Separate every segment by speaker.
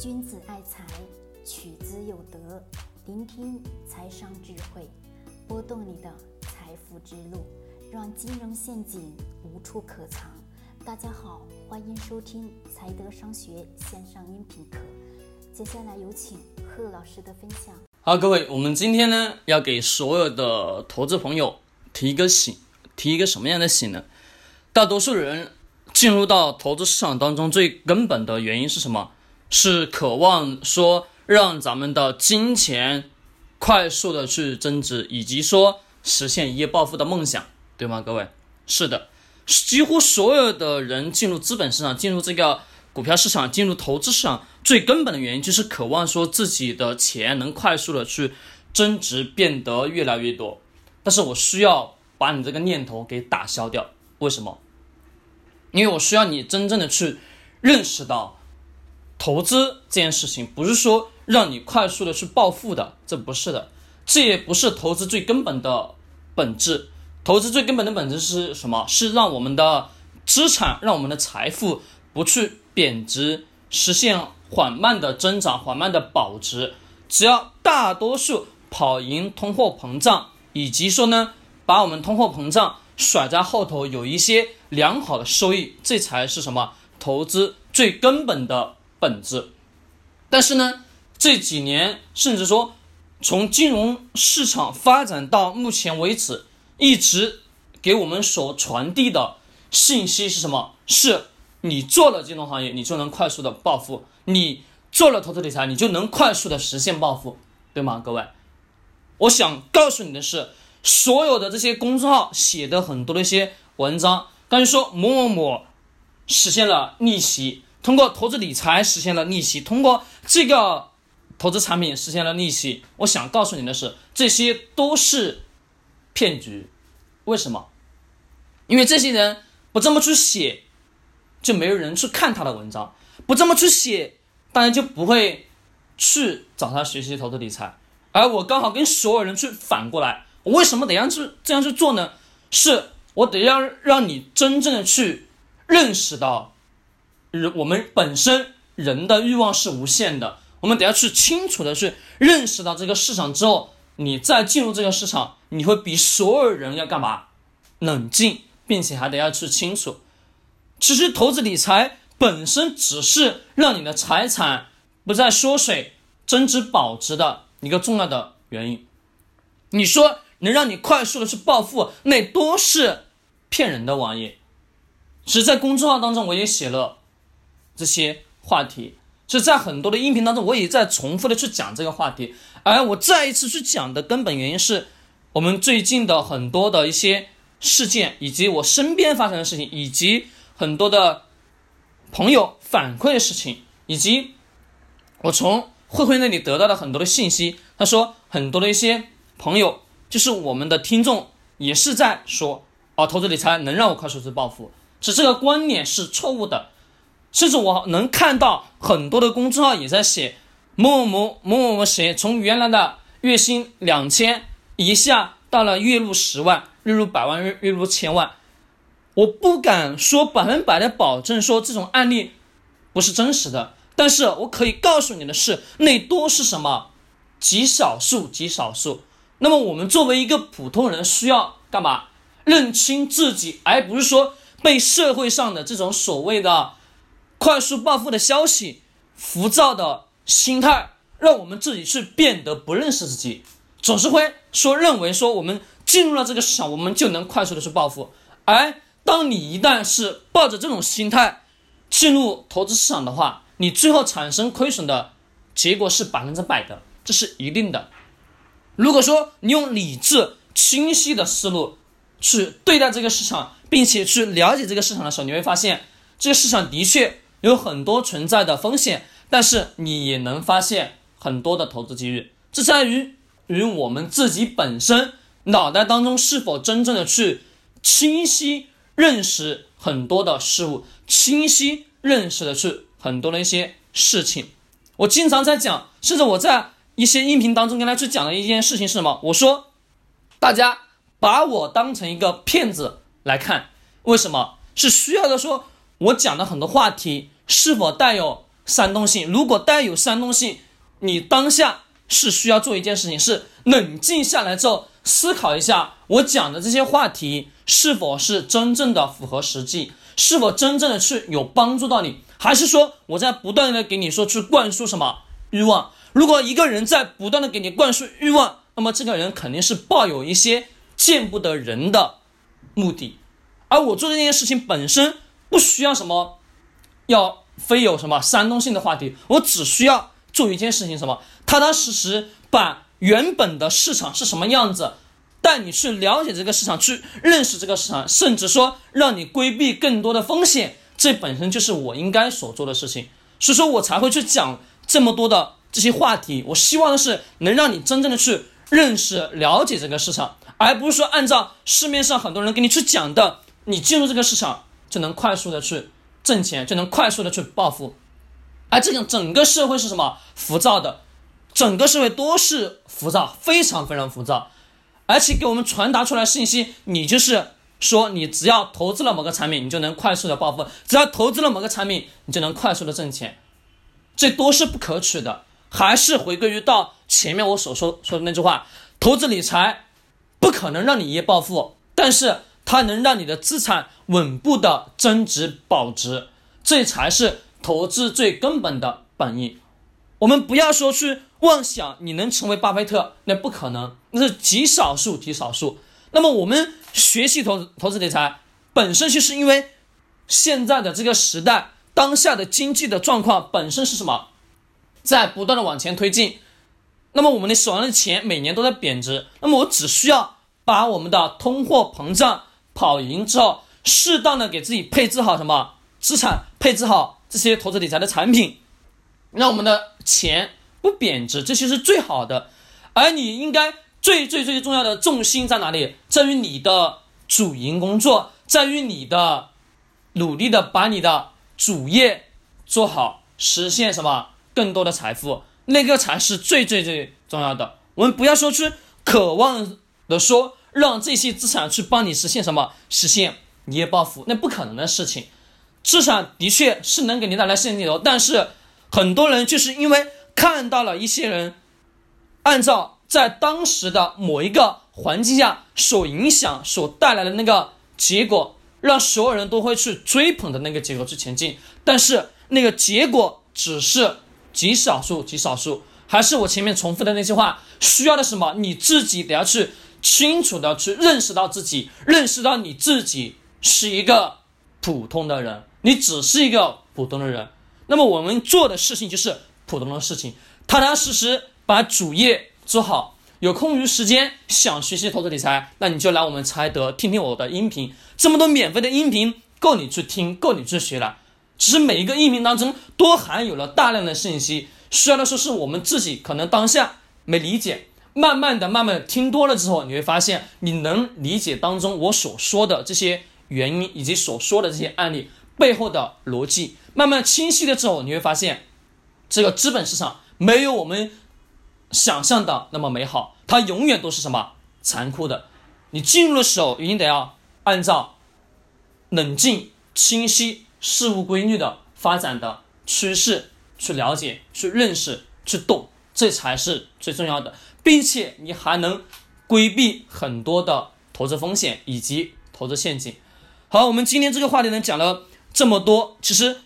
Speaker 1: 君子爱财，取之有德。聆听财商智慧，拨动你的财富之路，让金融陷阱无处可藏。大家好，欢迎收听财德商学线上音频课。接下来有请贺老师的分享。
Speaker 2: 好，各位，我们今天呢要给所有的投资朋友提一个醒，提一个什么样的醒呢？大多数人进入到投资市场当中，最根本的原因是什么？是渴望说让咱们的金钱快速的去增值，以及说实现一夜暴富的梦想，对吗？各位，是的，几乎所有的人进入资本市场，进入这个股票市场，进入投资市场，最根本的原因就是渴望说自己的钱能快速的去增值，变得越来越多。但是我需要把你这个念头给打消掉，为什么？因为我需要你真正的去认识到。投资这件事情不是说让你快速的去暴富的，这不是的，这也不是投资最根本的本质。投资最根本的本质是什么？是让我们的资产，让我们的财富不去贬值，实现缓慢的增长，缓慢的保值。只要大多数跑赢通货膨胀，以及说呢，把我们通货膨胀甩在后头，有一些良好的收益，这才是什么？投资最根本的。本质，但是呢，这几年甚至说，从金融市场发展到目前为止，一直给我们所传递的信息是什么？是你做了金融行业，你就能快速的暴富；你做了投资理财，你就能快速的实现暴富，对吗？各位，我想告诉你的是，所有的这些公众号写的很多的一些文章，刚才说某某某实现了逆袭。通过投资理财实现了逆袭，通过这个投资产品实现了逆袭。我想告诉你的是，这些都是骗局。为什么？因为这些人不这么去写，就没有人去看他的文章；不这么去写，当然就不会去找他学习投资理财。而我刚好跟所有人去反过来，我为什么得样去这样去做呢？是我得要让你真正的去认识到。我们本身人的欲望是无限的，我们得要去清楚的去认识到这个市场之后，你再进入这个市场，你会比所有人要干嘛？冷静，并且还得要去清楚。其实投资理财本身只是让你的财产不再缩水、增值保值的一个重要的原因。你说能让你快速的去暴富，那都是骗人的玩意。其实，在公众号当中我也写了。这些话题是在很多的音频当中，我也在重复的去讲这个话题。而我再一次去讲的根本原因是，我们最近的很多的一些事件，以及我身边发生的事情，以及很多的朋友反馈的事情，以及我从慧慧那里得到的很多的信息。他说，很多的一些朋友，就是我们的听众，也是在说，啊，投资理财能让我快速去暴富，是这个观念是错误的。甚至我能看到很多的公众号也在写某某某某某谁从原来的月薪两千一下到了月入十万、月入百万、月月入千万。我不敢说百分百的保证说这种案例不是真实的，但是我可以告诉你的是，那都是什么极少数、极少数。那么我们作为一个普通人，需要干嘛？认清自己，而不是说被社会上的这种所谓的。快速暴富的消息，浮躁的心态，让我们自己去变得不认识自己，总是会说认为说我们进入了这个市场，我们就能快速的去暴富。而当你一旦是抱着这种心态进入投资市场的话，你最后产生亏损的结果是百分之百的，这是一定的。如果说你用理智、清晰的思路去对待这个市场，并且去了解这个市场的时候，你会发现这个市场的确。有很多存在的风险，但是你也能发现很多的投资机遇。这在于与我们自己本身脑袋当中是否真正的去清晰认识很多的事物，清晰认识的去很多的一些事情。我经常在讲，甚至我在一些音频当中跟他去讲的一件事情是什么？我说，大家把我当成一个骗子来看，为什么？是需要的说，我讲的很多话题。是否带有煽动性。如果带有煽动性，你当下是需要做一件事情，是冷静下来之后思考一下，我讲的这些话题是否是真正的符合实际，是否真正的是有帮助到你，还是说我在不断的给你说去灌输什么欲望？如果一个人在不断的给你灌输欲望，那么这个人肯定是抱有一些见不得人的目的。而我做这件事情本身不需要什么，要非有什么煽动性的话题，我只需要做一件事情，什么踏踏实实把原本的市场是什么样子，带你去了解这个市场，去认识这个市场，甚至说让你规避更多的风险，这本身就是我应该所做的事情。所以说我才会去讲这么多的这些话题。我希望的是能让你真正的去认识、了解这个市场，而不是说按照市面上很多人给你去讲的。你进入这个市场就能快速的去挣钱，就能快速的去暴富，而这个整个社会是什么浮躁的？整个社会都是浮躁，非常非常浮躁，而且给我们传达出来信息，你就是说你只要投资了某个产品，你就能快速的暴富；只要投资了某个产品，你就能快速的挣钱，这都是不可取的。还是回归于到前面我所说说的那句话：投资理财不可能让你一夜暴富，但是。它能让你的资产稳步的增值保值，这才是投资最根本的本意。我们不要说去妄想你能成为巴菲特，那不可能，那是极少数极少数。那么我们学习投投资理财，本身就是因为现在的这个时代，当下的经济的状况本身是什么，在不断的往前推进。那么我们的手上的钱每年都在贬值，那么我只需要把我们的通货膨胀。跑赢之后，适当的给自己配置好什么资产，配置好这些投资理财的产品，让我们的钱不贬值，这些是最好的。而你应该最最最重要的重心在哪里？在于你的主营工作，在于你的努力的把你的主业做好，实现什么更多的财富，那个才是最最最重要的。我们不要说去渴望的说。让这些资产去帮你实现什么？实现一夜暴富？那不可能的事情。资产的确是能给你带来现金流，但是很多人就是因为看到了一些人按照在当时的某一个环境下所影响所带来的那个结果，让所有人都会去追捧的那个结果去前进，但是那个结果只是极少数，极少数。还是我前面重复的那句话，需要的什么？你自己得要去。清楚的去认识到自己，认识到你自己是一个普通的人，你只是一个普通的人。那么我们做的事情就是普通的事情，踏踏实实把主业做好。有空余时间想学习投资理财，那你就来我们财德听听我的音频，这么多免费的音频够你去听，够你去学了。只是每一个音频当中都含有了大量的信息，需要的说是我们自己可能当下没理解。慢慢的、慢慢的听多了之后，你会发现你能理解当中我所说的这些原因，以及所说的这些案例背后的逻辑。慢慢清晰了之后，你会发现，这个资本市场没有我们想象的那么美好，它永远都是什么残酷的。你进入的时候，一定得要按照冷静、清晰、事物规律的发展的趋势去了解、去认识、去懂，这才是最重要的。并且你还能规避很多的投资风险以及投资陷阱。好，我们今天这个话题呢讲了这么多，其实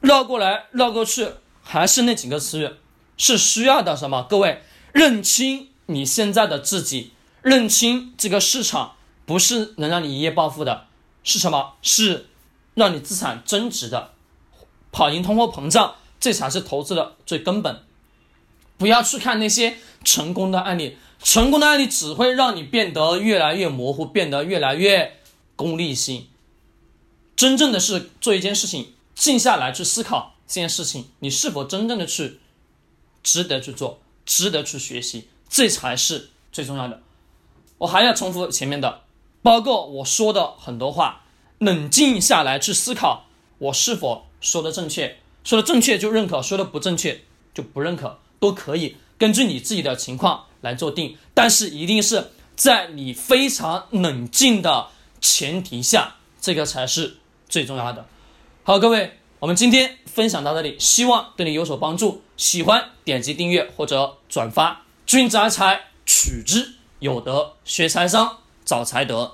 Speaker 2: 绕过来绕过去还是那几个词语，是需要的什么？各位认清你现在的自己，认清这个市场不是能让你一夜暴富的，是什么？是让你资产增值的，跑赢通货膨胀，这才是投资的最根本。不要去看那些成功的案例，成功的案例只会让你变得越来越模糊，变得越来越功利性。真正的是做一件事情，静下来去思考这件事情，你是否真正的去值得去做，值得去学习，这才是最重要的。我还要重复前面的，包括我说的很多话，冷静下来去思考，我是否说的正确，说的正确就认可，说的不正确就不认可。都可以根据你自己的情况来做定，但是一定是在你非常冷静的前提下，这个才是最重要的。好，各位，我们今天分享到这里，希望对你有所帮助。喜欢点击订阅或者转发。君子爱财，取之有德；学财商，找财德。